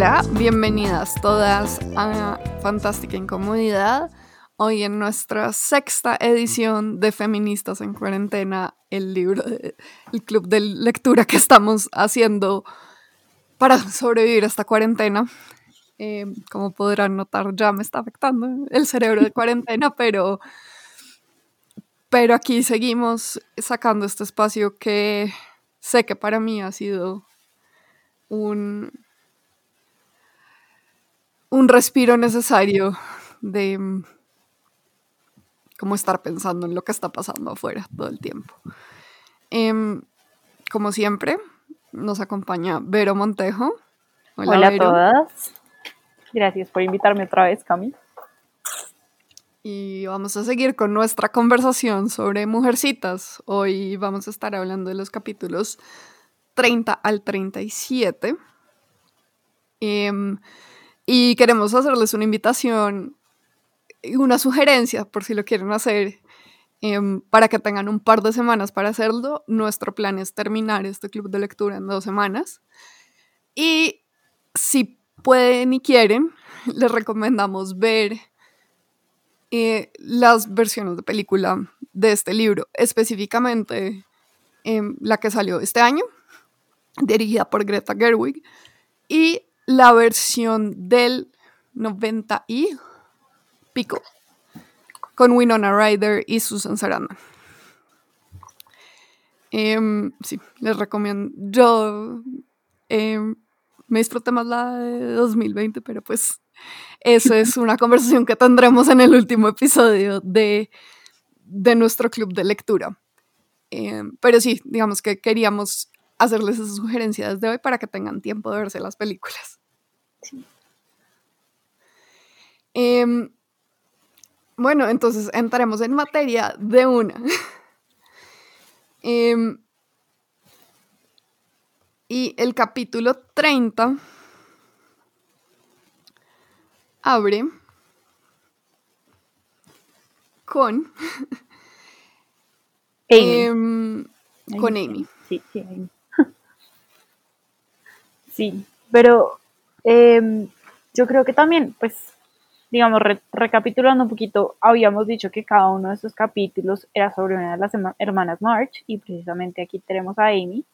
Hola, bienvenidas todas a Fantástica Incomodidad. Hoy en nuestra sexta edición de Feministas en Cuarentena, el libro, el club de lectura que estamos haciendo para sobrevivir a esta cuarentena. Eh, como podrán notar, ya me está afectando el cerebro de cuarentena, pero, pero aquí seguimos sacando este espacio que sé que para mí ha sido un, un respiro necesario de mm, como estar pensando en lo que está pasando afuera todo el tiempo. Em, como siempre, nos acompaña Vero Montejo. Hola, a todas. Gracias por invitarme otra vez, Cami. Y vamos a seguir con nuestra conversación sobre mujercitas. Hoy vamos a estar hablando de los capítulos 30 al 37. Em, y queremos hacerles una invitación y una sugerencia, por si lo quieren hacer, em, para que tengan un par de semanas para hacerlo. Nuestro plan es terminar este club de lectura en dos semanas. Y si pueden y quieren, les recomendamos ver eh, las versiones de película de este libro, específicamente em, la que salió este año, dirigida por Greta Gerwig, y la versión del 90 y pico, con Winona Ryder y Susan Sarandon. Em, sí, les recomiendo. Yo em, me disfruté más la de 2020, pero pues eso es una conversación que tendremos en el último episodio de, de nuestro club de lectura. Em, pero sí, digamos que queríamos hacerles esas sugerencias de hoy para que tengan tiempo de verse las películas. Em, bueno, entonces entraremos en materia de una. Em, y el capítulo 30 abre con Amy. con Amy. Sí, sí, Amy. sí, pero em, yo creo que también, pues, digamos, recapitulando un poquito, habíamos dicho que cada uno de estos capítulos era sobre una de las hermanas March y precisamente aquí tenemos a Amy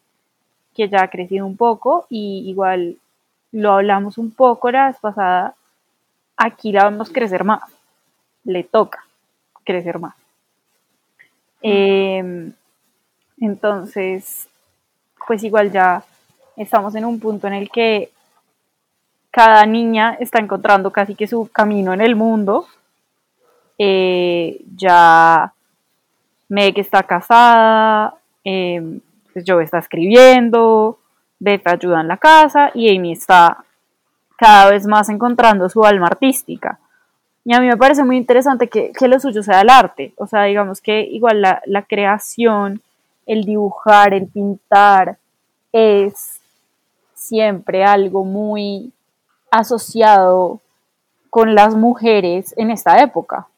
que ya ha crecido un poco y igual lo hablamos un poco la vez pasada, aquí la vamos a crecer más, le toca crecer más. Em, entonces, pues igual ya estamos en un punto en el que cada niña está encontrando casi que su camino en el mundo. Eh, ya Meg está casada, eh, está escribiendo, Beth ayuda en la casa y Amy está cada vez más encontrando su alma artística. Y a mí me parece muy interesante que, lo suyo sea el arte. O sea, digamos que igual la, la creación, el dibujar, el pintar, es siempre algo muy asociado con las mujeres en esta época.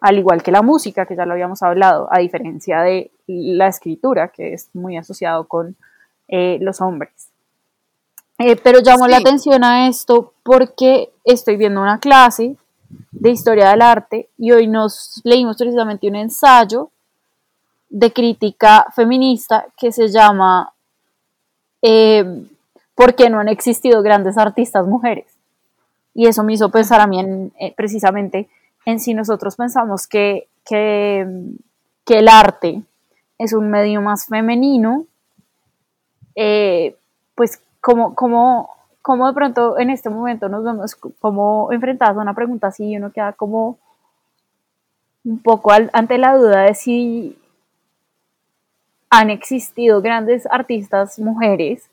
Al igual que la música, que ya lo habíamos hablado, a diferencia de la escritura, que es muy asociado con eh, los hombres. Eh, pero llamo la atención a esto porque estoy viendo una clase de historia del arte y hoy nos leímos precisamente un ensayo de crítica feminista que se llama eh, ¿Por qué no han existido grandes artistas mujeres? Y eso me hizo pensar a mí en, precisamente en si nosotros pensamos que, que, el arte es un medio más femenino, eh, pues como de pronto en este momento nos vemos como enfrentados a una pregunta así y uno queda como un poco ante la duda de si han existido grandes artistas mujeres,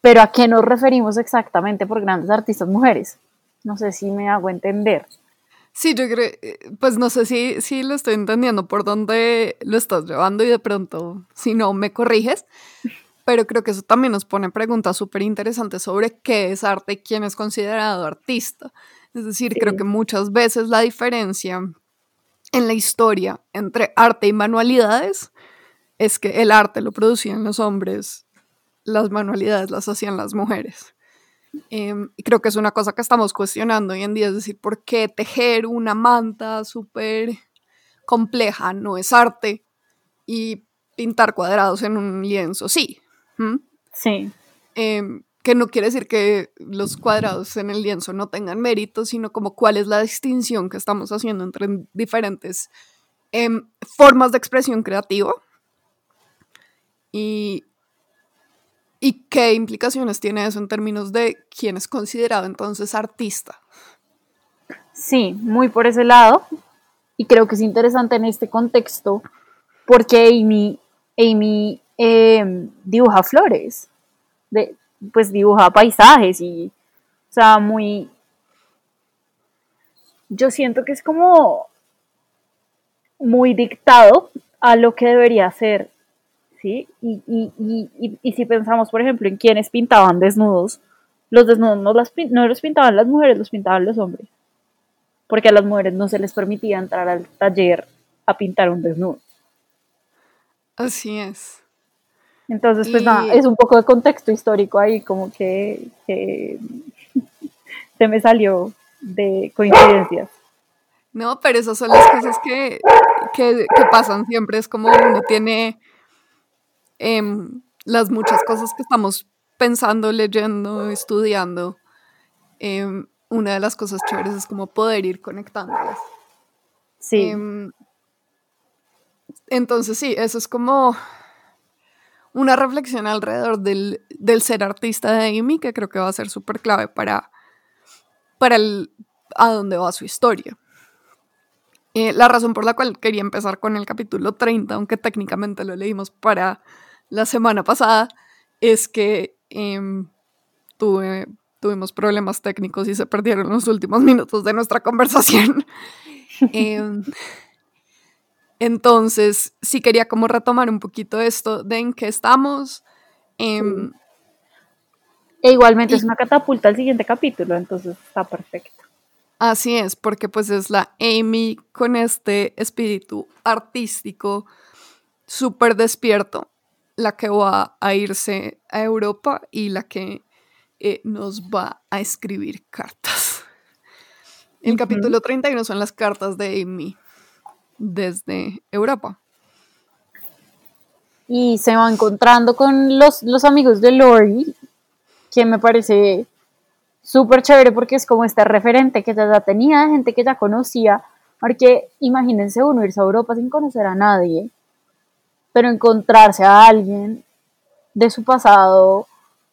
pero a qué nos referimos exactamente por grandes artistas mujeres. No sé si me hago entender. Sí, yo creo, eh, pues no sé si, si lo estoy entendiendo por dónde lo estás llevando y de pronto, si no, me corriges, pero creo que eso también nos pone preguntas súper interesantes sobre qué es arte y quién es considerado artista. Es decir, creo que muchas veces la diferencia en la historia entre arte y manualidades es que el arte lo producían los hombres las manualidades las hacían las mujeres. Em, y creo que es una cosa que estamos cuestionando hoy en día, es decir, ¿por qué tejer una manta súper compleja no es arte y pintar cuadrados en un lienzo sí? Sí. Em, que no quiere decir que los cuadrados en el lienzo no tengan mérito, sino como cuál es la distinción que estamos haciendo entre diferentes em, formas de expresión creativa y, y qué implicaciones tiene eso en términos de quién es considerado entonces artista. Sí, muy por ese lado. Y creo que es interesante en este contexto porque Amy, Amy em, dibuja flores. De, pues dibuja paisajes y, o sea, muy... Yo siento que es como muy dictado a lo que debería ser, ¿sí? Y, y, si pensamos, por ejemplo, en quienes pintaban desnudos, los desnudos no, las, no los pintaban las mujeres, los pintaban los hombres, porque a las mujeres no se les permitía entrar al taller a pintar un desnudo. Así es. Entonces, pues nada, es un poco de contexto histórico ahí, como que, se me salió de coincidencias. No, pero esas son las cosas que, pasan siempre. Es como uno tiene em, las muchas cosas que estamos pensando, leyendo, estudiando. Em, una de las cosas chéveres es como poder ir conectándolas. Sí. Em, entonces, sí, eso es como una reflexión alrededor del, ser artista de Amy, que creo que va a ser súper clave para, para el, a dónde va su historia. Eh, la razón por la cual quería empezar con el capítulo 30, aunque técnicamente lo leímos para la semana pasada, es que em, tuve, tuvimos problemas técnicos y se perdieron los últimos minutos de nuestra conversación. Em, entonces, sí quería como retomar un poquito esto de en qué estamos. Em, e igualmente es una catapulta al siguiente capítulo, entonces está perfecto. Así es, porque pues es la Amy con este espíritu artístico súper despierto, la que va a irse a Europa y la que eh, nos va a escribir cartas. El capítulo 31 son las cartas de Amy desde Europa. Y se va encontrando con los, los amigos de Lori, que me parece súper chévere porque es como este referente que ya tenía, gente que ya conocía, porque imagínense uno irse a Europa sin conocer a nadie, pero encontrarse a alguien de su pasado,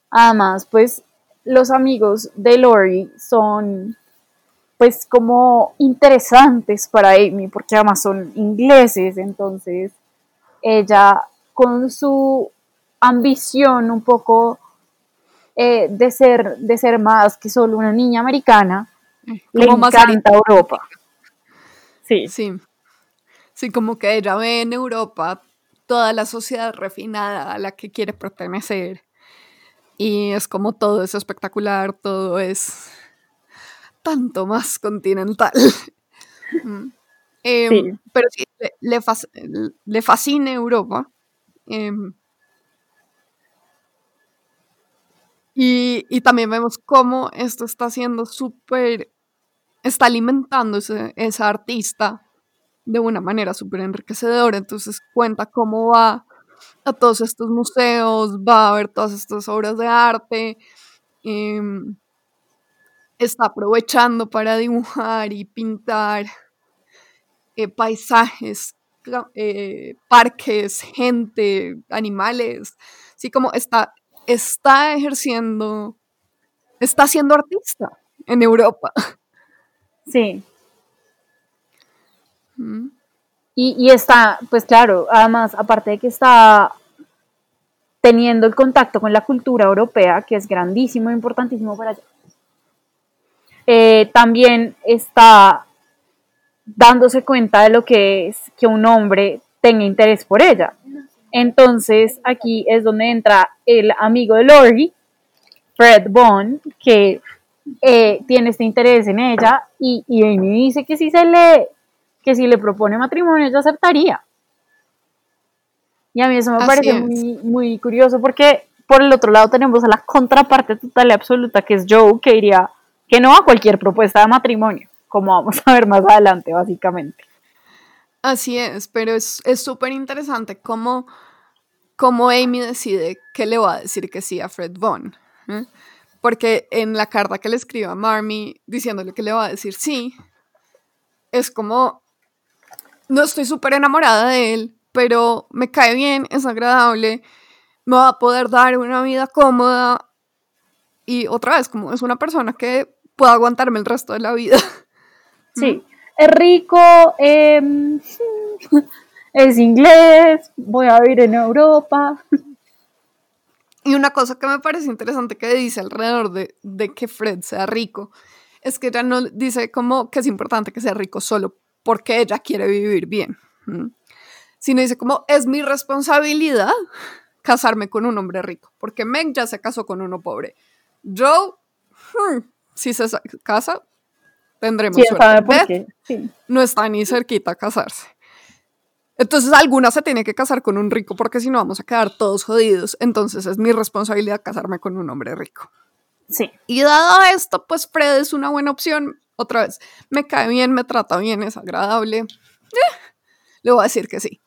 además, pues los amigos de Lori son pues como interesantes para Amy, porque además son ingleses, entonces ella con su ambición un poco eh, de, ser, de ser más que solo una niña americana, le encanta Europa. Sí. sí. Sí, como que ella ve en Europa toda la sociedad refinada a la que quiere pertenecer. Y es como todo es espectacular, todo es tanto más continental. Mm. Em, pero sí, le, fascina Europa. Em, y, también vemos cómo esto está siendo súper, está alimentando esa artista de una manera súper enriquecedora. Entonces cuenta cómo va a todos estos museos, va a ver todas estas obras de arte. Em, está aprovechando para dibujar y pintar eh, paisajes, eh, parques, gente, animales, así como está, está ejerciendo, está siendo artista en Europa. Sí. Y, y, está, pues claro, además, aparte de que está teniendo el contacto con la cultura europea, que es grandísimo e importantísimo para ella, eh, también está dándose cuenta de lo que es que un hombre tenga interés por ella. Entonces aquí es donde entra el amigo de Lori, Fred Bond, que eh, tiene este interés en ella y, y Amy dice que si se le que si le propone matrimonio ella aceptaría. Y a mí eso me parece muy, muy curioso porque por el otro lado tenemos a la contraparte total y absoluta, que es Joe, que diría que no a cualquier propuesta de matrimonio, como vamos a ver más adelante, básicamente. Así es, pero es súper interesante cómo, cómo, Amy decide que le va a decir que sí a Fred Vaughn. ¿eh? Porque en la carta que le escribe a Marmy diciéndole que le va a decir sí, es como, no estoy súper enamorada de él, pero me cae bien, es agradable, me va a poder dar una vida cómoda. Y otra vez, como es una persona que pueda aguantarme el resto de la vida. Sí, es rico, em, es inglés, voy a vivir en Europa. Y una cosa que me parece interesante que dice alrededor de, de que Fred sea rico es que ella no dice como que es importante que sea rico solo porque ella quiere vivir bien, sino dice como es mi responsabilidad casarme con un hombre rico, porque Meg ya se casó con uno pobre. Joe, hmm, si se casa, tendremos suerte. No está ni cerquita a casarse. Entonces alguna se tiene que casar con un rico porque si no vamos a quedar todos jodidos. Entonces es mi responsabilidad casarme con un hombre rico. Sí. Y dado esto, pues Fred es una buena opción. Otra vez, me cae bien, me trata bien, es agradable. Eh, le voy a decir que sí.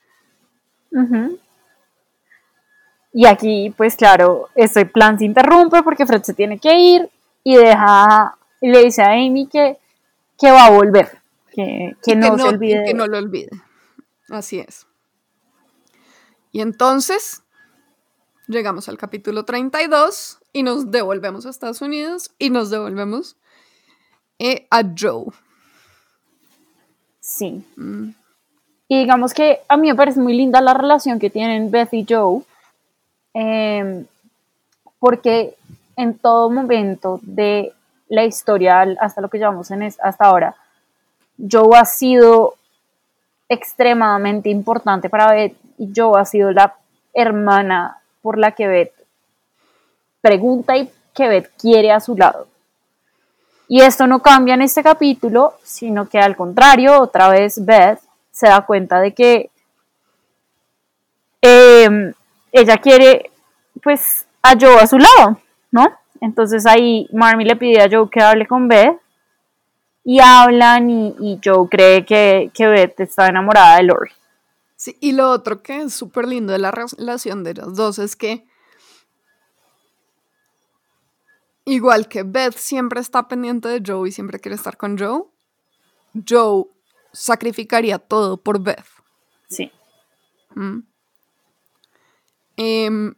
Y aquí, pues claro, este plan se interrumpe porque Fred se tiene que ir y deja, y le dice a Amy que que va a volver, que, no, se olvide. Que no lo olvide. Así es. Y entonces llegamos al capítulo 32 y nos devolvemos a Estados Unidos y nos devolvemos eh, a Joe. Sí. Mm. Y digamos que a mí me parece muy linda la relación que tienen Beth y Joe, em, porque en todo momento de la historia hasta lo que llevamos en hasta ahora, Joe ha sido extremadamente importante para Beth y Joe ha sido la hermana por la que Beth pregunta y que Beth quiere a su lado. Y esto no cambia en este capítulo, sino que al contrario, otra vez Beth se da cuenta de que em, ella quiere pues a Joe a su lado, ¿no? Entonces ahí Marmy le pide a Joe que hable con Beth y hablan y, Joe cree que, que, Beth está enamorada de Lori. Sí, y lo otro que es súper lindo de la relación de los dos es que igual que Beth siempre está pendiente de Joe y siempre quiere estar con Joe, Joe sacrificaría todo por Beth. Sí. ¿Mm? Em,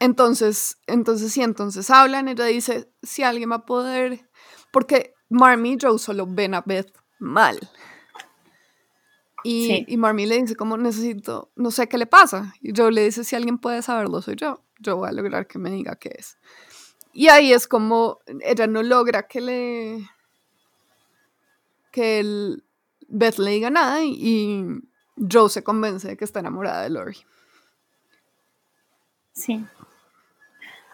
entonces, entonces sí, entonces hablan, ella dice, si alguien va a poder, porque Marmy y Joe solo ven a Beth mal. Y, y Marmy le dice, como necesito, no sé qué le pasa. Y Joe le dice, si alguien puede saberlo, soy yo. Yo voy a lograr que me diga qué es. Y ahí es como ella no logra que le, que el Beth le diga nada y, y Joe se convence de que está enamorada de Lori. Sí.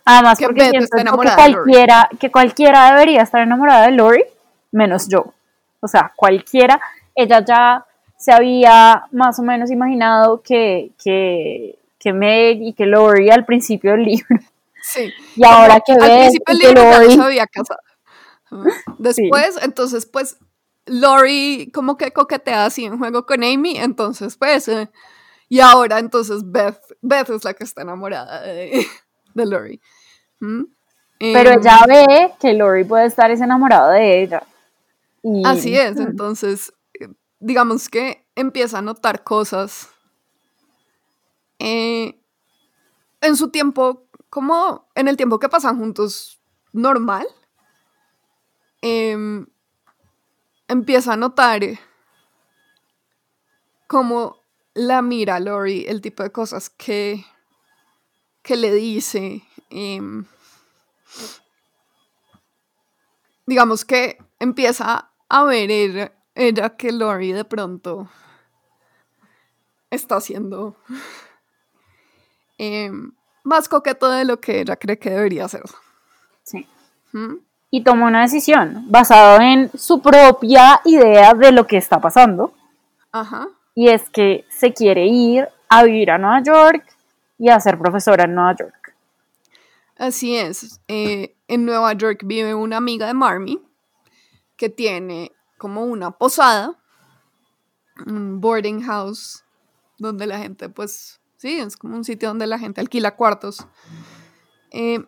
Además, porque siento que cualquiera, que cualquiera debería estar enamorada de Lori, menos yo. O sea, cualquiera, ella ya se había más o menos imaginado que, que, que Meg y que Lori al principio del libro. Sí. Y ahora que ve que Lori se había casado. Después, entonces, pues, Lori como que coquetea así en juego con Amy, entonces, pues, eh, y ahora, entonces, Beth, Beth es la que está enamorada de, de Lori. Pero em, ella ve que Lori puede estar enamorado de ella. así es, entonces, digamos que empieza a notar cosas eh, en su tiempo, como en el tiempo que pasan juntos normal. Em, empieza a notar cómo la mira Lori, el tipo de cosas que, que le dice, Em, digamos que empieza a ver ella, que Lori de pronto está haciendo em, más coqueto de lo que ella cree que debería ser. Sí. ¿Mm? Y toma una decisión basada en su propia idea de lo que está pasando. Ajá. Y es que se quiere ir a vivir a Nueva York y a ser profesora en Nueva York. Así es. Eh, en Nueva York vive una amiga de Marmy que tiene como una posada, un boarding house, donde la gente, pues, sí, es como un sitio donde la gente alquila cuartos. Eh,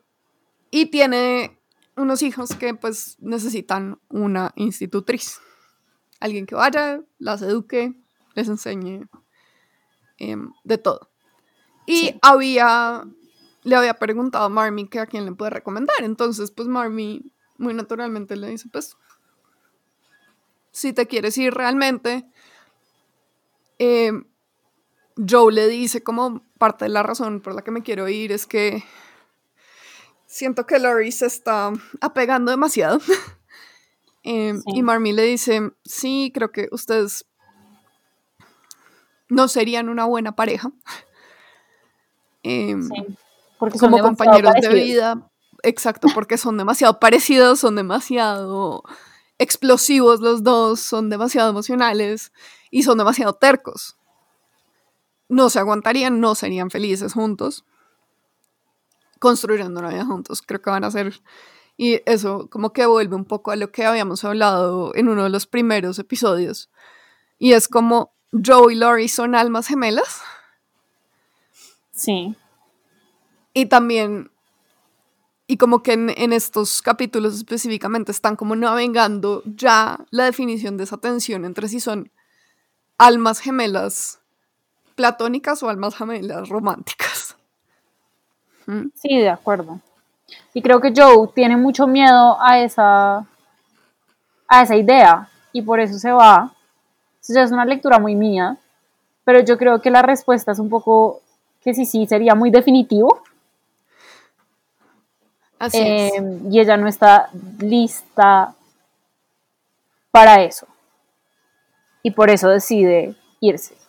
y tiene unos hijos que, pues, necesitan una institutriz. Alguien que vaya, las eduque, les enseñe em, de todo. Y había, le había preguntado a Marmy que a quién le puede recomendar. Entonces, pues Marmy muy naturalmente le dice, pues, si te quieres ir realmente, em, Joe le dice como parte de la razón por la que me quiero ir es que siento que Laurie se está apegando demasiado. Em, y Marmy le dice, sí, creo que ustedes no serían una buena pareja. Em, porque como compañeros de vida. Exacto, porque son demasiado parecidos, son demasiado explosivos los dos, son demasiado emocionales y son demasiado tercos. No se aguantarían, no serían felices juntos, construyendo una vida juntos. Creo que van a ser... Y eso como que vuelve un poco a lo que habíamos hablado en uno de los primeros episodios. Y es como Joe y Lori son almas gemelas. Sí. Y también, y como que en, estos capítulos específicamente están como navegando ya la definición de esa tensión entre si son almas gemelas platónicas o almas gemelas románticas. ¿Mm? Sí, de acuerdo. Y creo que Joe tiene mucho miedo a esa, a esa idea y por eso se va es una lectura muy mía, pero yo creo que la respuesta es un poco que sí, sí, sería muy definitivo. Así es. Em, y ella no está lista para eso. Y por eso decide irse.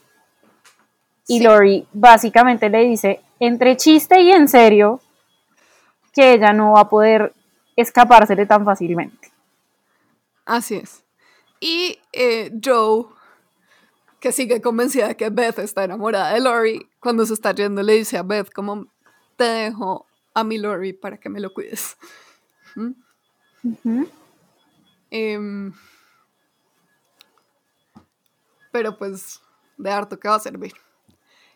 Y Lori básicamente le dice, entre chiste y en serio, que ella no va a poder escapársele tan fácilmente. Así es. Y eh, Joe que sigue convencida de que Beth está enamorada de Lori, cuando se está yendo le dice a Beth como, te dejo a mi Lori para que me lo cuides. ¿Mm? Em, pero pues de harto que va a servir.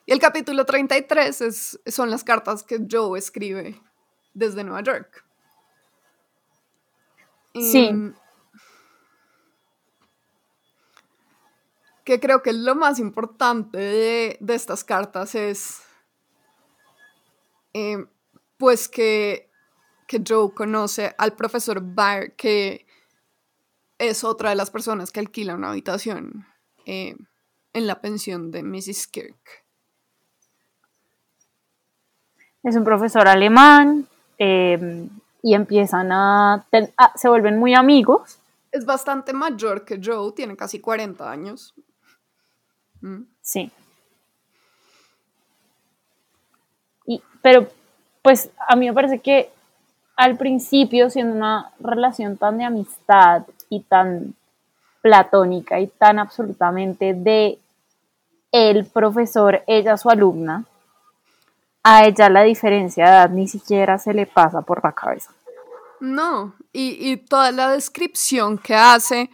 Y el capítulo 33 es, son las cartas que Joe escribe desde Nueva York. Sí. Que creo que lo más importante de, estas cartas es, eh, pues que, Joe conoce al profesor Baer, que es otra de las personas que alquila una habitación eh, en la pensión de Mrs. Kirk. Es un profesor alemán eh, y empiezan a, se vuelven muy amigos. Es bastante mayor que Joe, tiene casi 40 años. Sí. Y, pero, pues, a mí me parece que al principio, siendo una relación tan de amistad y tan platónica y tan absolutamente de el profesor, ella su alumna, a ella la diferencia de edad ni siquiera se le pasa por la cabeza. No, y, y toda la descripción que hace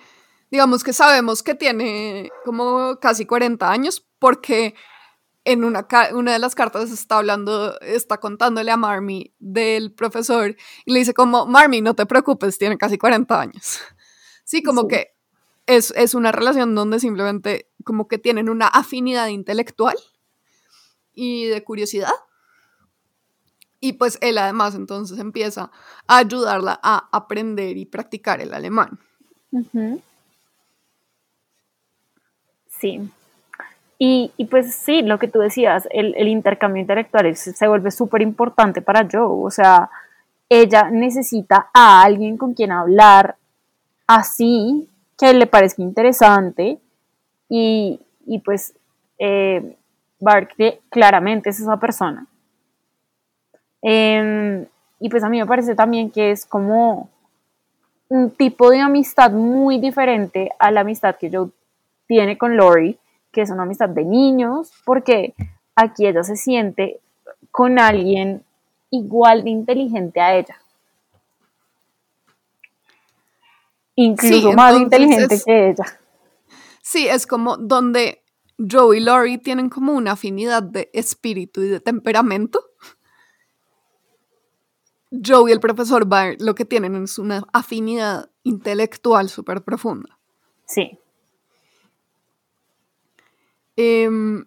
digamos que sabemos que tiene como casi 40 años porque en una, una de las cartas está hablando, está contándole a Marmy del profesor y le dice como, Marmy, no te preocupes, tiene casi 40 años. Sí, como que es, es, una relación donde simplemente como que tienen una afinidad intelectual y de curiosidad. Y pues él además entonces empieza a ayudarla a aprender y practicar el alemán. Sí. Y, pues sí, lo que tú decías, el, intercambio intelectual se vuelve súper importante para Joe. O sea, ella necesita a alguien con quien hablar así, que le parezca interesante. Y, pues eh, claramente es esa persona. Em, y pues a mí me parece también que es como un tipo de amistad muy diferente a la amistad que yo tiene con Lori, que es una amistad de niños, porque aquí ella se siente con alguien igual de inteligente a ella. Incluso más inteligente que ella. Sí, es como donde Joe y Lori tienen como una afinidad de espíritu y de temperamento. Joe y el profesor Baer lo que tienen es una afinidad intelectual súper profunda. Sí. Em,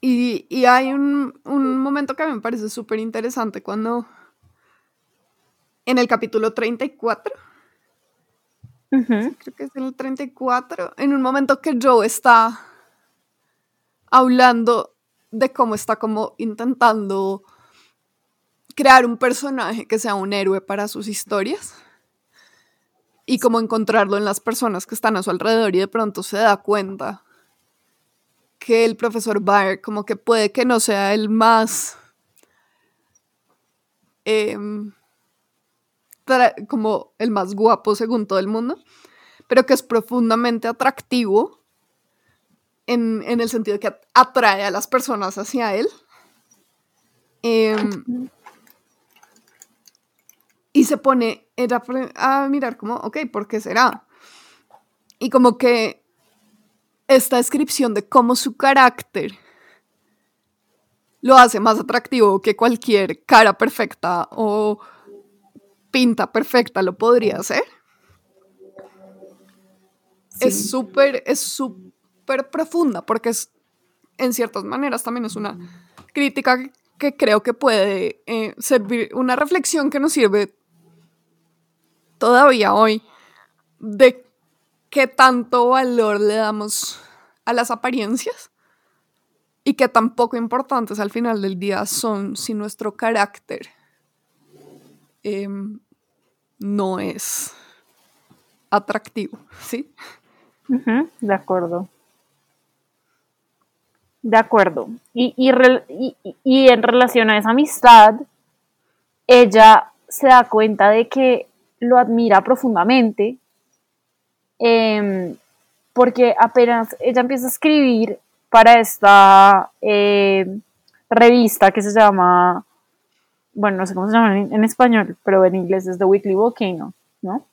y, hay un, momento que a mí me parece súper interesante cuando en el capítulo 34, creo que es en el 34, en un momento que Joe está hablando de cómo está como intentando crear un personaje que sea un héroe para sus historias y como encontrarlo en las personas que están a su alrededor y de pronto se da cuenta que el profesor Bayer como que puede que no sea el más em, como el más guapo según todo el mundo, pero que es profundamente atractivo en, el sentido que atrae a las personas hacia él. Em, y se pone a mirar como, ok, ¿por qué será? Y como que esta descripción de cómo su carácter lo hace más atractivo que cualquier cara perfecta o pinta perfecta lo podría hacer. Es súper, es súper profunda porque es, en ciertas maneras también es una crítica que creo que puede eh, servir, una reflexión que nos sirve todavía hoy de qué tanto valor le damos a las apariencias y qué tan poco importantes al final del día son si nuestro carácter em, no es atractivo, ¿sí? de acuerdo. De acuerdo. Y, y en relación a esa amistad, ella se da cuenta de que lo admira profundamente, em, porque apenas ella empieza a escribir para esta em, revista que se llama, bueno, no sé cómo se llama en, español, pero en inglés es The Weekly Volcano, ¿no?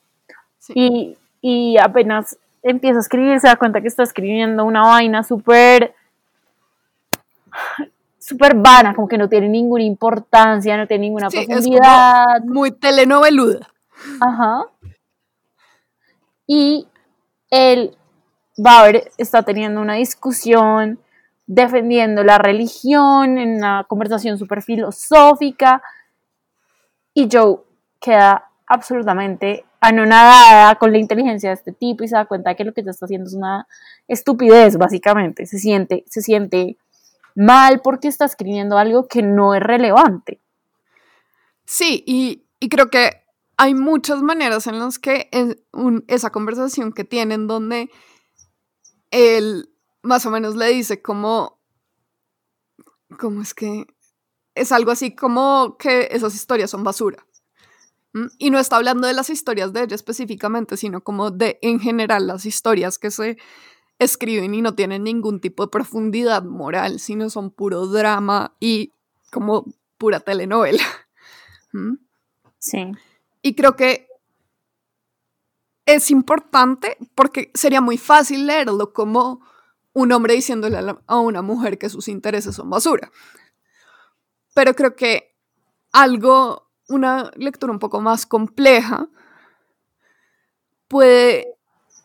Y, y apenas empieza a escribir, se da cuenta que está escribiendo una vaina súper súper vana, como que no tiene ninguna importancia, no tiene ninguna profundidad. muy telenoveluda. Ajá. Y el Bauer está teniendo una discusión defendiendo la religión en una conversación súper filosófica y Joe queda absolutamente anonadada con la inteligencia de este tipo y se da cuenta que lo que está haciendo es una estupidez, básicamente. Se siente, se siente mal porque está escribiendo algo que no es relevante. Sí, y, y creo que hay muchas maneras en las que esa conversación que tienen donde él más o menos le dice como, ¿cómo es que? Es algo así como que esas historias son basura. Y no está hablando de las historias de ella específicamente, sino como de en general las historias que se escriben y no tienen ningún tipo de profundidad moral, sino son puro drama y como pura telenovela. Sí. Y creo que es importante porque sería muy fácil leerlo como un hombre diciéndole a, una mujer que sus intereses son basura. Pero creo que algo, una lectura un poco más compleja, puede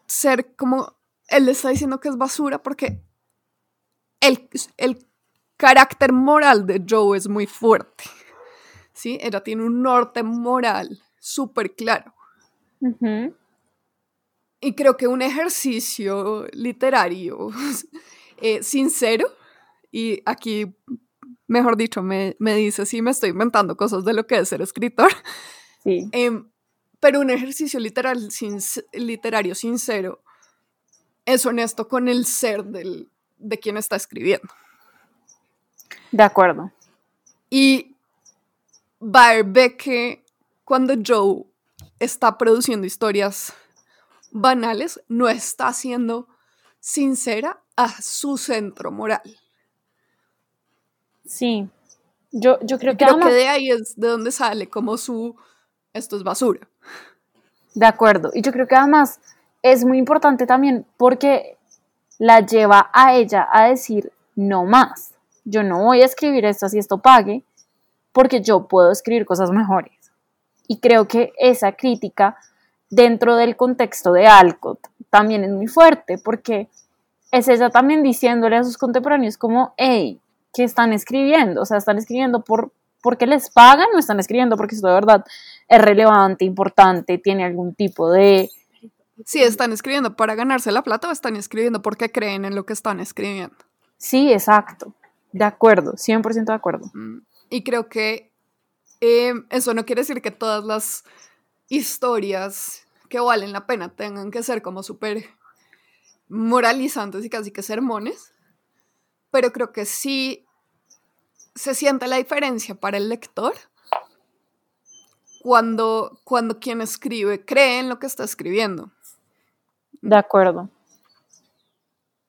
ser como él le está diciendo que es basura porque el, el carácter moral de Joe es muy fuerte. ¿sí? Ella tiene un norte moral súper claro. Y creo que un ejercicio literario eh, sincero, y aquí, mejor dicho, me, dice si me estoy inventando cosas de lo que es ser escritor, sí. Em, pero un ejercicio literal, literario sincero es honesto con el ser del, de quien está escribiendo. De acuerdo. Y Barbeque cuando Joe está produciendo historias banales, no está siendo sincera a su centro moral. Sí, yo, yo creo que... Creo que de ahí es de donde sale como su, esto es basura. De acuerdo, y yo creo que además es muy importante también porque la lleva a ella a decir no más. Yo no voy a escribir esto así esto pague, porque yo puedo escribir cosas mejores. Y creo que esa crítica dentro del contexto de Alcott también es muy fuerte, porque es ella también diciéndole a sus contemporáneos como, hey, ¿qué están escribiendo? O sea, están escribiendo por porque les pagan o están escribiendo porque esto de verdad es relevante, importante, tiene algún tipo de... Sí, están escribiendo para ganarse la plata o están escribiendo porque creen en lo que están escribiendo. Sí, exacto. De acuerdo, 100% de acuerdo. Mm, y creo que eh, eso no quiere decir que todas las historias que valen la pena tengan que ser como súper moralizantes y casi que sermones, pero creo que sí se siente la diferencia para el lector cuando, cuando quien escribe cree en lo que está escribiendo. De acuerdo.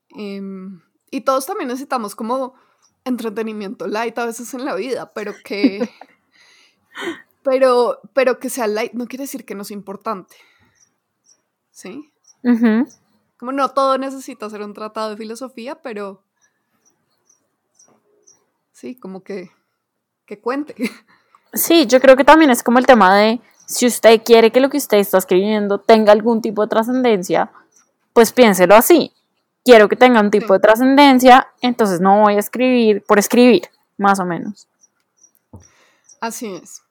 Em, y todos también necesitamos como entretenimiento light a veces en la vida, pero que, pero, pero que sea light no quiere decir que no es importante. ¿Sí? Como no todo necesita ser un tratado de filosofía, pero sí, como que, que cuente. Sí, yo creo que también es como el tema de si usted quiere que lo que usted está escribiendo tenga algún tipo de trascendencia, pues piénselo así quiero que tenga un tipo de trascendencia, entonces no voy a escribir por escribir, más o menos. Así es.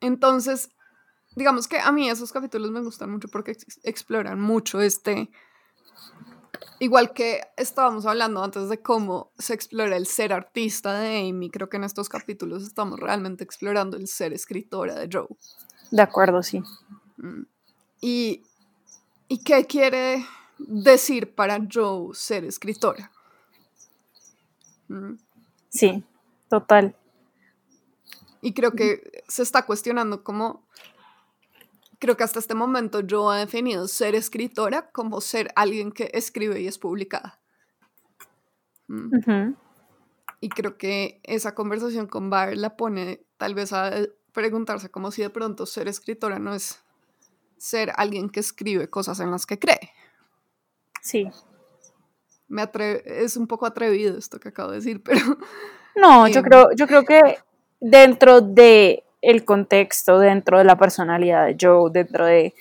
Entonces, digamos que a mí esos capítulos me gustan mucho porque exploran mucho este, igual que estábamos hablando antes de cómo se explora el ser artista de Amy, creo que en estos capítulos estamos realmente explorando el ser escritora de Joe. De acuerdo, sí. Mm. ¿Y, y qué quiere decir para Joe ser escritora. Mm. Sí, total. Y creo que se está cuestionando cómo, creo que hasta este momento Joe ha definido ser escritora como ser alguien que escribe y es publicada. Mm. Y creo que esa conversación con Bar la pone tal vez a preguntarse como si de pronto ser escritora no es ser alguien que escribe cosas en las que cree. Sí. Me es un poco atrevido esto que acabo de decir, pero... No, yo, em, creo, yo creo que dentro de el contexto, dentro de la personalidad de Joe, dentro de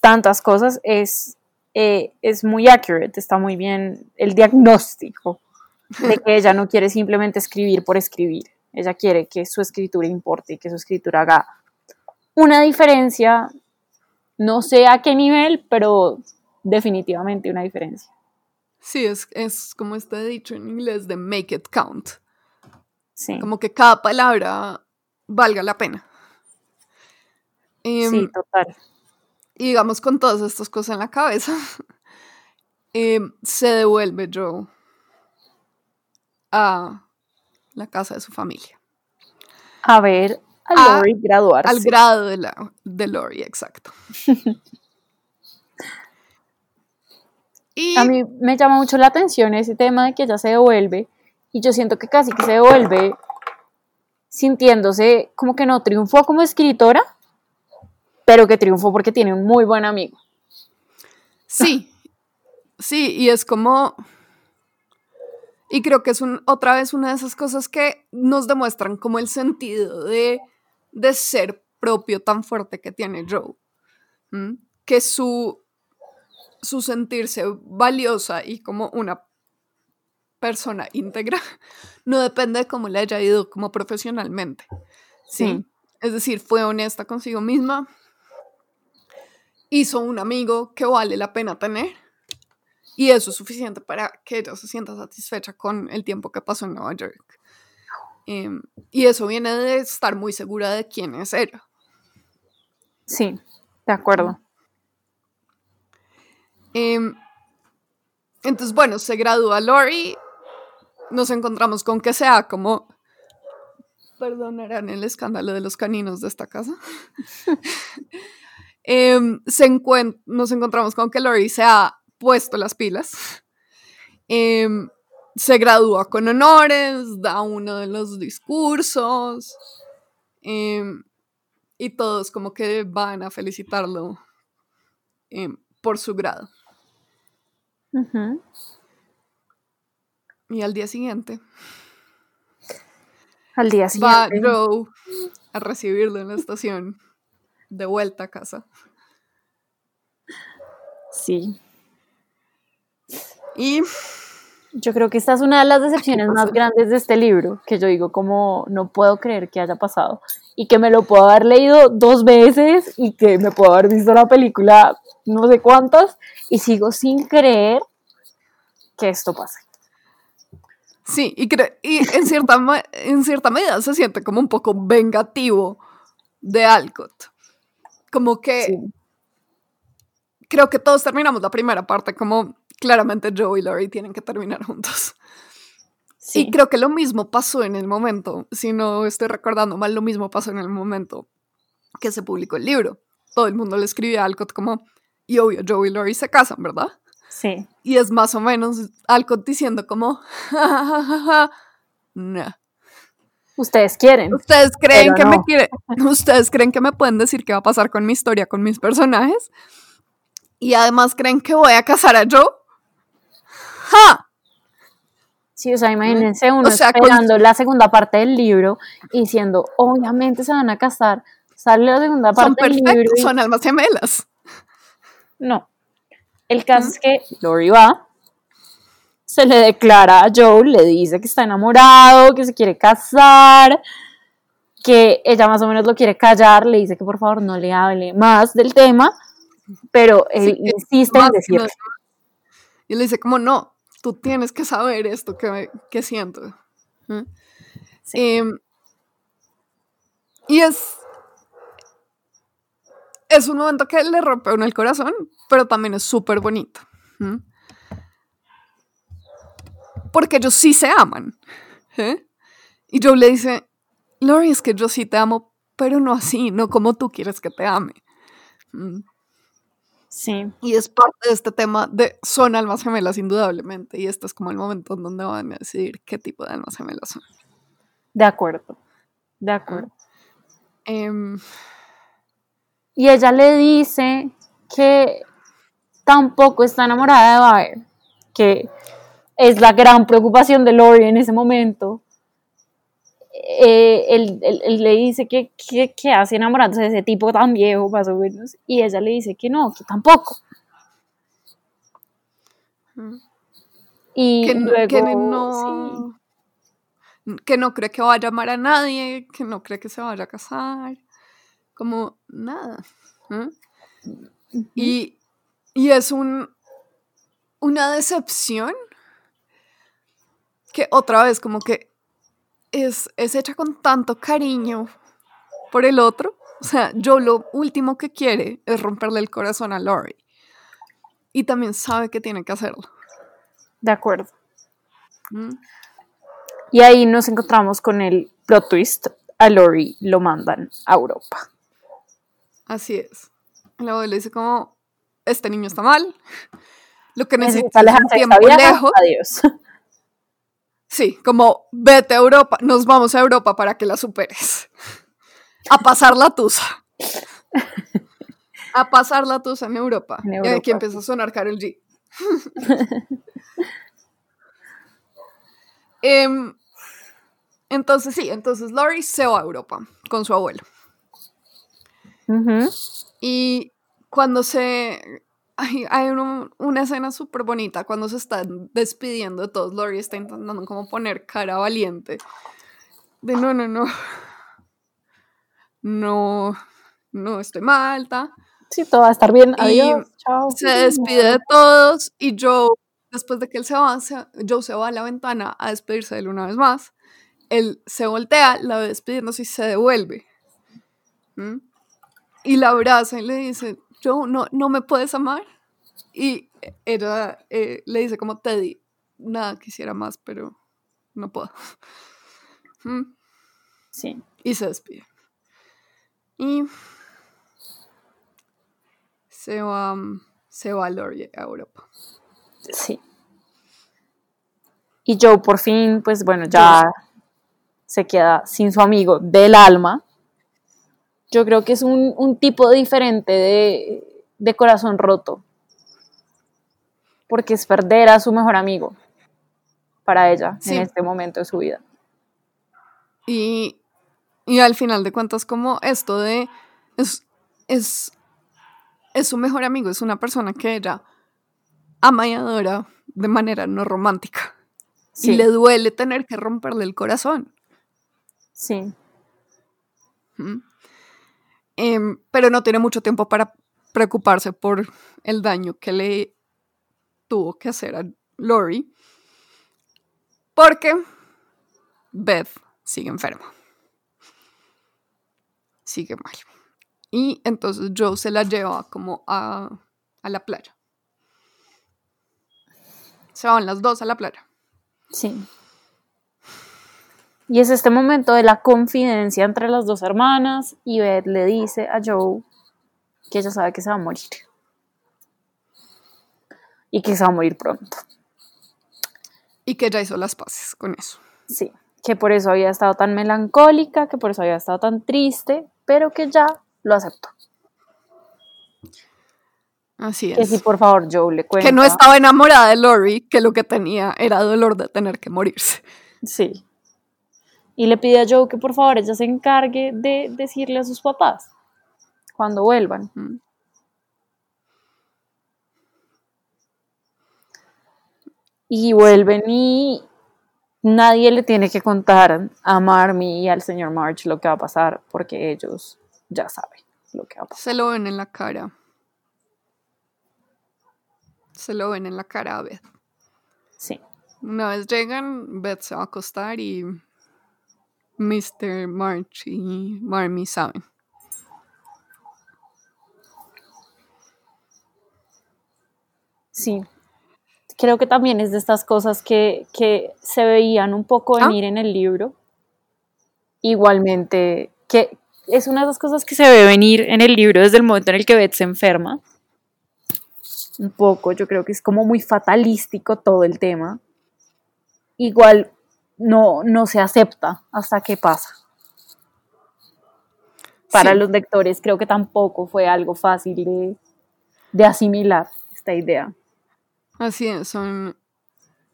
tantas cosas, es, eh, es muy accurate, está muy bien el diagnóstico de que ella no quiere simplemente escribir por escribir, ella quiere que su escritura importe y que su escritura haga una diferencia, no sé a qué nivel, pero definitivamente una diferencia. Sí, es, es como está dicho en inglés de make it count. Sí. Como que cada palabra valga la pena. sí, em, total. Y digamos, con todas estas cosas en la cabeza, em, se devuelve Joe a la casa de su familia. A ver a Lori graduarse. Al grado de, la, de Lori, exacto. A mí me llama mucho la atención ese tema de que ella se devuelve y yo siento que casi que se devuelve sintiéndose como que no triunfó como escritora, pero que triunfó porque tiene un muy buen amigo. Sí, sí, y es como... Y creo que es un, otra vez una de esas cosas que nos demuestran como el sentido de, de ser propio tan fuerte que tiene Joe. Que su su sentirse valiosa y como una persona íntegra no depende de cómo le haya ido como profesionalmente. ¿sí? Es decir, fue honesta consigo misma, hizo un amigo que vale la pena tener y eso es suficiente para que ella se sienta satisfecha con el tiempo que pasó en Nueva York. Em, y eso viene de estar muy segura de quién es ella. Sí, de acuerdo. Em, entonces, bueno, se gradúa Lori, nos encontramos con que sea como, perdonarán el escándalo de los caninos de esta casa, em, se nos encontramos con que Lori se ha puesto las pilas. Em, se gradúa con honores, da uno de los discursos em, y todos como que van a felicitarlo em, por su grado. Y al día siguiente. Al día siguiente. Va Joe a recibirlo en la estación, de vuelta a casa. Sí. Y yo creo que esta es una de las decepciones más grandes de este libro, que yo digo como no puedo creer que haya pasado y que me lo puedo haber leído dos veces y que me puedo haber visto la película no sé cuántas y sigo sin creer que esto pase. Sí, y, y en, cierta en cierta medida se siente como un poco vengativo de Alcott. Como que creo que todos terminamos la primera parte como claramente Joe y Laurie tienen que terminar juntos. Sí. Y creo que lo mismo pasó en el momento, si no estoy recordando mal, lo mismo pasó en el momento que se publicó el libro. Todo el mundo le escribía a Alcott como, y obvio, Joe y Laurie se casan, ¿verdad? Sí. Y es más o menos Alcott diciendo como, no. Ustedes quieren. Ustedes creen que me quieren. Ustedes creen que me pueden decir qué va a pasar con mi historia, con mis personajes. Y además creen que voy a casar a Joe. ¡Ja! Sí, o sea, imagínense uno esperando la segunda parte del libro y diciendo, obviamente se van a casar. Sale la segunda parte del libro. Son almas gemelas. No. El caso es que Lori va, se le declara a Joe, le dice que está enamorado, que se quiere casar, que ella más o menos lo quiere callar, le dice que por favor no le hable más del tema, pero él insiste en decirlo. Y le dice como, no, tú tienes que saber esto que, que siento. Em, y es, es un momento que le rompe uno el corazón, pero también es súper bonito. Porque ellos sí se aman. ¿eh? Y Joe le dice, Lori, es que yo sí te amo, pero no así, no como tú quieres que te ame. Sí. Y es parte de este tema de son almas gemelas, indudablemente. Y este es como el momento en donde van a decidir qué tipo de almas gemelas son. De acuerdo. De acuerdo. Em, y ella le dice que tampoco está enamorada de Bayer, que es la gran preocupación de Lori en ese momento. Eh, él, le dice que, que, hace enamorándose de ese tipo tan viejo, más o menos, y ella le dice que no, que tampoco. Y que, luego, que no, que no cree que vaya a amar a nadie, que no cree que se vaya a casar, como nada. y, y, es un, una decepción que otra vez como que es, hecha con tanto cariño por el otro. O sea, yo lo último que quiere es romperle el corazón a Lori. Y también sabe que tiene que hacerlo. De acuerdo. Mm. Y ahí nos encontramos con el plot twist. A Lori lo mandan a Europa. Así es. El abuelo dice como, este niño está mal. Lo que necesita es un tiempo lejos. Adiós. Sí, como vete a Europa, nos vamos a Europa para que la superes. A pasar la tusa. A pasar la tusa en Europa. Y aquí empieza a sonar Carol G. Em, entonces sí, entonces Laurie se va a Europa con su abuelo. Y cuando se hay, una escena súper bonita cuando se están despidiendo de todos. Lori está intentando como poner cara valiente. De no, no, no. No, no estoy malta. Sí, todo va a estar bien. Adiós. Chao. Se despide de todos y Joe, después de que él se va, Joe se va a la ventana a despedirse de él una vez más. Él se voltea, la ve despidiéndose y se devuelve. ¿Mm? Y la abraza y le dice, yo no, no me puedes amar. Y ella eh, le dice como Teddy, nada quisiera más, pero no puedo. ¿Mm? Sí. Y se despide. Y se va, se va a Lori a Europa. Sí. Y Joe por fin, pues bueno, ya se queda sin su amigo del alma. Yo creo que es un, tipo diferente de, de corazón roto. Porque es perder a su mejor amigo para ella en este momento de su vida. Y, y, al final de cuentas, como esto de es, es, es su mejor amigo, es una persona que ella ama y adora de manera no romántica. Y le duele tener que romperle el corazón. Sí. Em, pero no tiene mucho tiempo para preocuparse por el daño que le tuvo que hacer a Lori. Porque Beth sigue enferma. Sigue mal. Y entonces Joe se la lleva como a, a la playa. Se van las dos a la playa. Sí. Y es este momento de la confidencia entre las dos hermanas y Beth le dice a Joe que ella sabe que se va a morir. Y que se va a morir pronto. Y que ya hizo las paces con eso. Sí, que por eso había estado tan melancólica, que por eso había estado tan triste, pero que ya lo aceptó. Así es. Que si por favor Joe le cuenta. Que no estaba enamorada de Lori, que lo que tenía era dolor de tener que morirse. Sí. Y le pide a Joe que por favor ella se encargue de decirle a sus papás cuando vuelvan. y vuelven y nadie le tiene que contar a Marmy y al señor March lo que va a pasar porque ellos ya saben lo que va a pasar. Se lo ven en la cara. Se lo ven en la cara a Beth. Sí. Una vez llegan, Beth se va a acostar y Mr. March y Marmy saben. Sí, creo que también es de estas cosas que, se veían un poco ah. venir en el libro. Igualmente, que es una de esas cosas que se ve venir en el libro desde el momento en el que Beth se enferma. Un poco, yo creo que es como muy fatalístico todo el tema. Igual no, no se acepta hasta que pasa. Para los lectores creo que tampoco fue algo fácil de, de asimilar esta idea. Así es, son,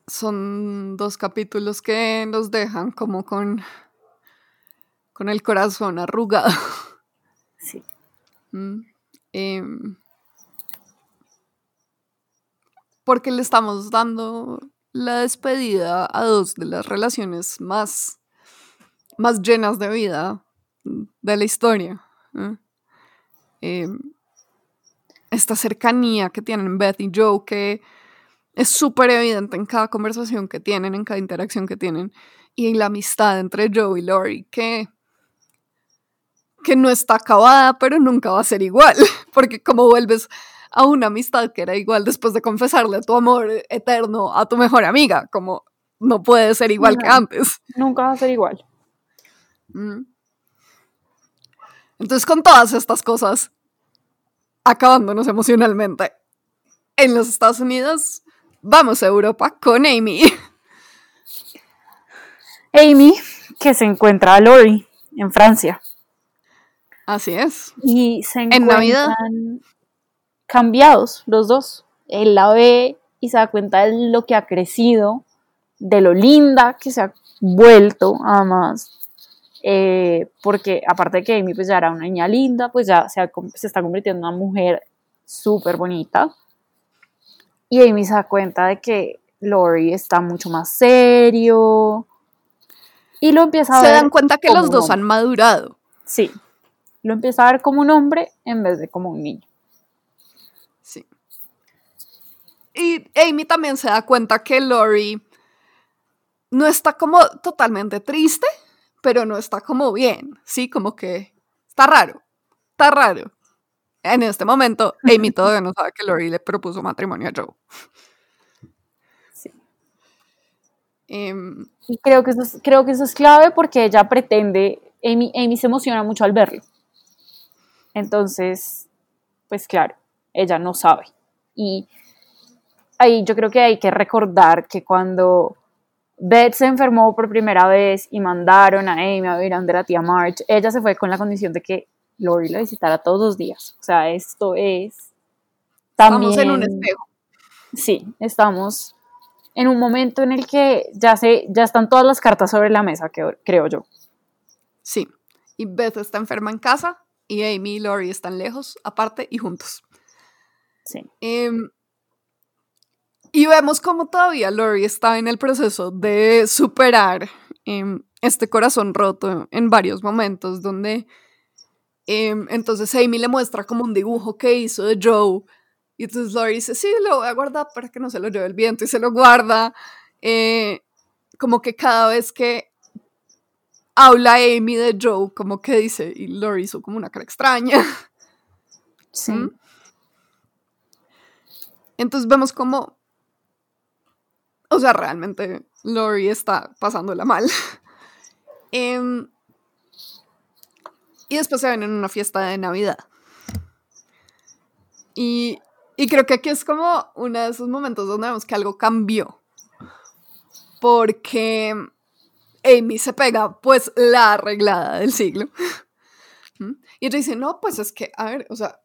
son dos capítulos que nos dejan como con, con el corazón arrugado. Sí. Mm, em, porque le estamos dando la despedida a dos de las relaciones más, más llenas de vida de la historia. Em, esta cercanía que tienen Beth y Joe, que es súper evidente en cada conversación que tienen, en cada interacción que tienen, y la amistad entre Joe y Lori, que, que no está acabada, pero nunca va a ser igual, porque como vuelves a una amistad que era igual después de confesarle tu amor eterno a tu mejor amiga, como no puede ser igual que antes. Nunca va a ser igual. Mm. Entonces, con todas estas cosas, acabándonos emocionalmente en los Estados Unidos, vamos a Europa con Amy. Amy, que se encuentra a Lori en Francia. Así es. Y se encuentran cambiados los dos. Él la ve y se da cuenta de lo que ha crecido, de lo linda que se ha vuelto, además. Eh, porque aparte de que Amy pues ya era una niña linda, pues ya se, se está convirtiendo en una mujer súper bonita. Y Amy se da cuenta de que Lori está mucho más serio. Y lo empieza a ver. Se dan cuenta que los dos han madurado. Sí. Lo empieza a ver como un hombre en vez de como un niño. Sí. Y Amy también se da cuenta que Lori no está como totalmente triste, pero no está como bien. Sí, como que está raro. Está raro. En este momento, Amy todavía no sabe que Lori le propuso matrimonio a Joe. Sí. Em, y creo que, eso es, creo que eso es clave porque ella pretende, Amy, Amy se emociona mucho al verlo. Entonces, pues claro, ella no sabe. Y ahí yo creo que hay que recordar que cuando Beth se enfermó por primera vez y mandaron a Amy a ver a la tía March. Ella se fue con la condición de que Lori la visitara todos los días. O sea, esto es también... Estamos en un espejo. Sí, estamos en un momento en el que ya, se, ya están todas las cartas sobre la mesa, creo yo. Sí, y Beth está enferma en casa y Amy y Lori están lejos, aparte y juntos. Sí. Em, y vemos como todavía Lori está en el proceso de superar em, este corazón roto en varios momentos, donde em, entonces Amy le muestra como un dibujo que hizo de Joe. Y entonces Lori dice, sí, lo voy a guardar para que no se lo lleve el viento y se lo guarda. Eh, como que cada vez que habla Amy de Joe, como que dice, y Lori hizo como una cara extraña. Sí. ¿Mm? Entonces vemos como, o sea, realmente Lori está pasándola mal. Em, y después se ven en una fiesta de Navidad. Y, y creo que aquí es como uno de esos momentos donde vemos que algo cambió. Porque Amy se pega pues la arreglada del siglo. ¿Mm? Y ella dice, no, pues es que, a ver, o sea,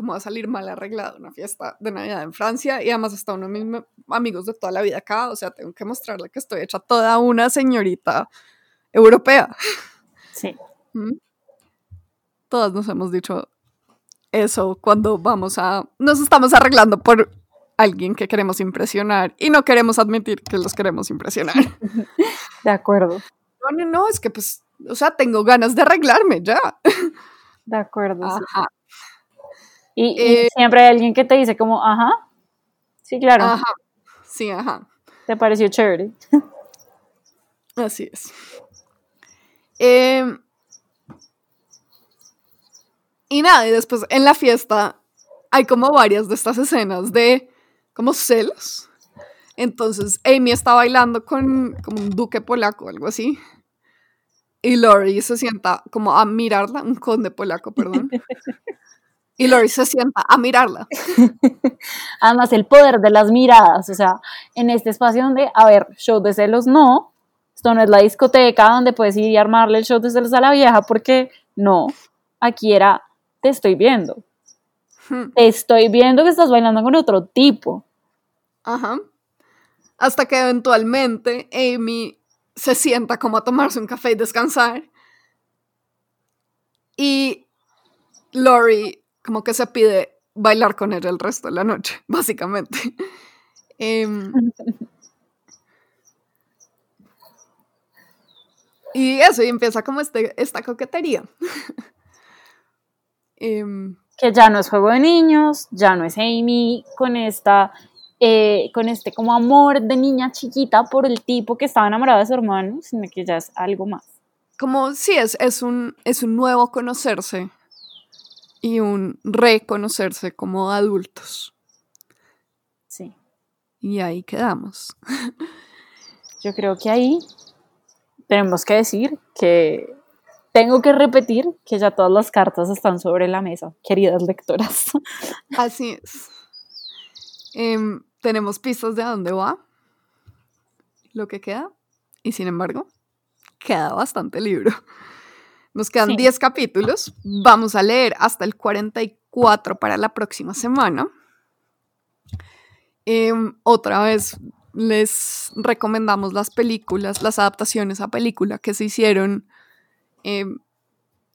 ¿cómo va a salir mal arreglada una fiesta de Navidad en Francia? Y además está uno de mis amigos de toda la vida acá, o sea, tengo que mostrarle que estoy hecha toda una señorita europea. Sí. ¿Mm? Todas nos hemos dicho eso cuando vamos a, nos estamos arreglando por alguien que queremos impresionar y no queremos admitir que los queremos impresionar. De acuerdo. No, no, no, es que pues, o sea, tengo ganas de arreglarme ya. De acuerdo. Ajá. Y, eh, siempre hay alguien que te dice como, ajá, sí, claro. Ajá, sí, ajá. ¿Te pareció chévere? Así es. Em, y nada, y después en la fiesta hay como varias de estas escenas de como celos. Entonces Amy está bailando con como un duque polaco o algo así. Y Lori se sienta como a mirarla, un conde polaco, perdón. Y Lori se sienta a mirarla. Además, el poder de las miradas, o sea, en este espacio donde, a ver, show de celos no, esto no es la discoteca donde puedes ir y armarle el show de celos a la vieja, porque no, aquí era, te estoy viendo. Hmm. Te estoy viendo que estás bailando con otro tipo. Ajá. Hasta que eventualmente Amy se sienta como a tomarse un café y descansar. Y Lori como que se pide bailar con ella el resto de la noche, básicamente. Em, y eso, y empieza como este, esta coquetería. Em, que ya no es juego de niños, ya no es Amy con esta eh, con este como amor de niña chiquita por el tipo que estaba enamorado de su hermano, sino que ya es algo más. Como sí, es, es, un, es un nuevo conocerse y un reconocerse como adultos. Sí. Y ahí quedamos. Yo creo que ahí tenemos que decir que tengo que repetir que ya todas las cartas están sobre la mesa, queridas lectoras. Así es. Em, tenemos pistas de a dónde va lo que queda y sin embargo queda bastante libro. Nos quedan 10 capítulos, vamos a leer hasta el 44 para la próxima semana. Em, otra vez les recomendamos las películas, las adaptaciones a película que se hicieron em,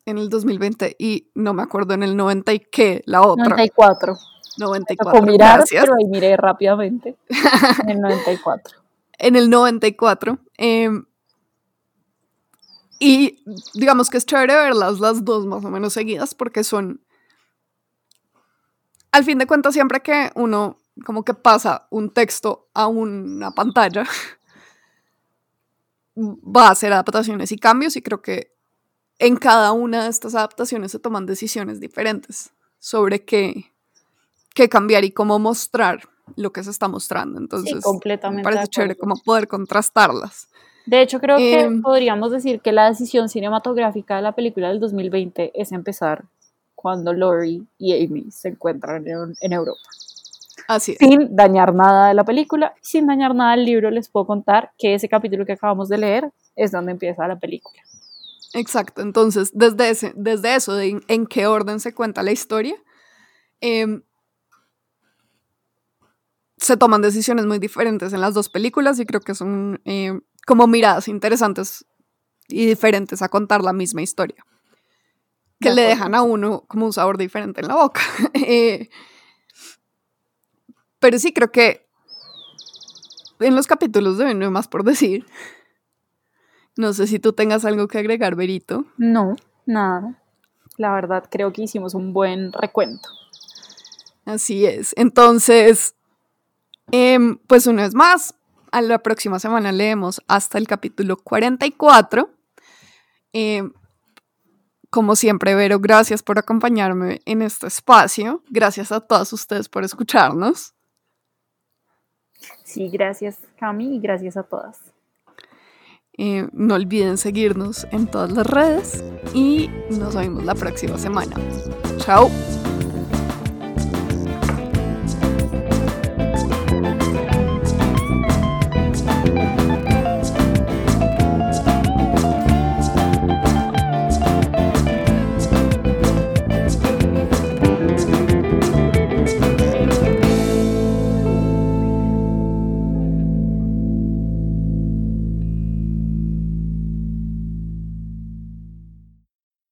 en el 2020 y no me acuerdo en el 90 y qué, la otra. 94. 94. mirar, pero ahí miré rápidamente. En el 94. en el 94. Em, y digamos que es chévere verlas las dos más o menos seguidas porque son, al fin de cuentas, siempre que uno como que pasa un texto a una pantalla, va a hacer adaptaciones y cambios y creo que en cada una de estas adaptaciones se toman decisiones diferentes sobre qué, qué cambiar y cómo mostrar lo que se está mostrando. Entonces, completamente me parece chévere como poder contrastarlas. De hecho, creo que em, podríamos decir que la decisión cinematográfica de la película del 2020 es empezar cuando Laurie y Amy se encuentran en, Europa. Así Sin dañar nada de la película, sin dañar nada del libro, les puedo contar que ese capítulo que acabamos de leer es donde empieza la película. Exacto, entonces desde, ese, desde eso, de en, qué orden se cuenta la historia, em, se toman decisiones muy diferentes en las dos películas y creo que son em, como miradas interesantes y diferentes a contar la misma historia, que le dejan a uno como un sabor diferente en la boca. Eh, pero sí creo que en los capítulos de no hay más por decir. No sé si tú tengas algo que agregar, Berito. No, nada. La verdad creo que hicimos un buen recuento. Así es. Entonces, em, pues una vez más, a la próxima semana leemos hasta el capítulo 44. Em, como siempre, Vero, gracias por acompañarme en este espacio. Gracias a todos ustedes por escucharnos. Sí, gracias, Cami, y gracias a todas. Eh, no olviden seguirnos en todas las redes y nos vemos la próxima semana. Chao.